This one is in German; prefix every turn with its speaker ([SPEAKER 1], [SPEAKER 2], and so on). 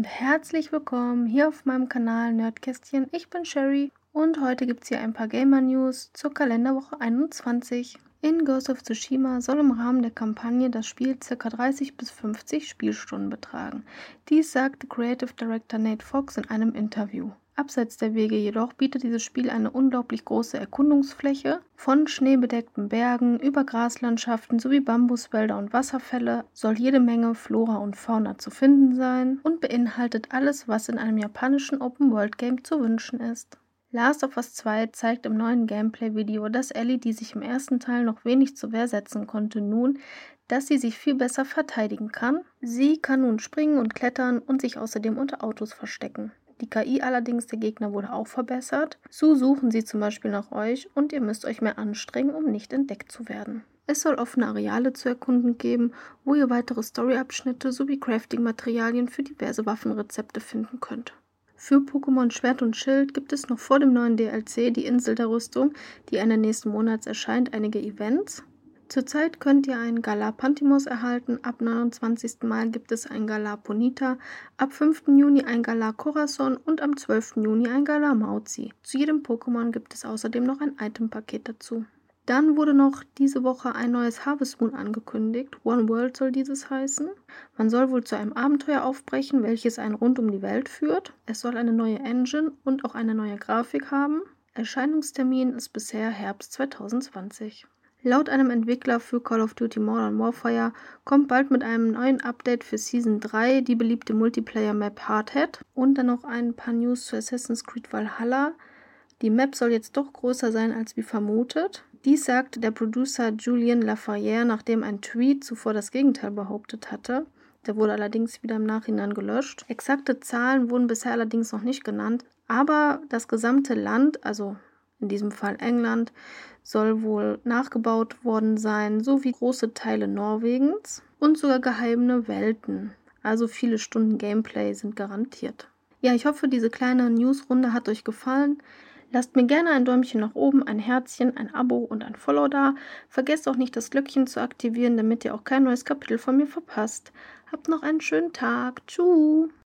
[SPEAKER 1] und herzlich willkommen hier auf meinem Kanal Nerdkästchen. Ich bin Sherry und heute gibt es hier ein paar Gamer News zur Kalenderwoche 21. In Ghost of Tsushima soll im Rahmen der Kampagne das Spiel ca. 30 bis 50 Spielstunden betragen. Dies sagte Creative Director Nate Fox in einem Interview. Abseits der Wege jedoch bietet dieses Spiel eine unglaublich große Erkundungsfläche. Von schneebedeckten Bergen über Graslandschaften sowie Bambuswälder und Wasserfälle soll jede Menge Flora und Fauna zu finden sein und beinhaltet alles, was in einem japanischen Open-World-Game zu wünschen ist. Last of Us 2 zeigt im neuen Gameplay-Video, dass Ellie, die sich im ersten Teil noch wenig zur Wehr setzen konnte, nun, dass sie sich viel besser verteidigen kann. Sie kann nun springen und klettern und sich außerdem unter Autos verstecken. Die KI allerdings der Gegner wurde auch verbessert. So suchen sie zum Beispiel nach euch und ihr müsst euch mehr anstrengen, um nicht entdeckt zu werden. Es soll offene Areale zu erkunden geben, wo ihr weitere Storyabschnitte sowie Crafting-Materialien für diverse Waffenrezepte finden könnt. Für Pokémon Schwert und Schild gibt es noch vor dem neuen DLC die Insel der Rüstung, die Ende nächsten Monats erscheint, einige Events. Zurzeit könnt ihr einen Galar Pantimos erhalten, ab 29. Mai gibt es ein Galar Ponita, ab 5. Juni ein Galar Corazon und am 12. Juni ein Galar Mauzi. Zu jedem Pokémon gibt es außerdem noch ein Item-Paket dazu. Dann wurde noch diese Woche ein neues Harvest Moon angekündigt. One World soll dieses heißen. Man soll wohl zu einem Abenteuer aufbrechen, welches einen rund um die Welt führt. Es soll eine neue Engine und auch eine neue Grafik haben. Erscheinungstermin ist bisher Herbst 2020. Laut einem Entwickler für Call of Duty Modern Warfare kommt bald mit einem neuen Update für Season 3 die beliebte Multiplayer-Map Hardhead und dann noch ein paar News zu Assassin's Creed Valhalla. Die Map soll jetzt doch größer sein als wie vermutet. Dies sagte der Producer Julien Laferrière, nachdem ein Tweet zuvor das Gegenteil behauptet hatte. Der wurde allerdings wieder im Nachhinein gelöscht. Exakte Zahlen wurden bisher allerdings noch nicht genannt, aber das gesamte Land, also in diesem Fall England, soll wohl nachgebaut worden sein, sowie große Teile Norwegens und sogar geheime Welten. Also viele Stunden Gameplay sind garantiert. Ja, ich hoffe, diese kleine Newsrunde hat euch gefallen. Lasst mir gerne ein Däumchen nach oben, ein Herzchen, ein Abo und ein Follow da. Vergesst auch nicht, das Glöckchen zu aktivieren, damit ihr auch kein neues Kapitel von mir verpasst. Habt noch einen schönen Tag. Tschüss.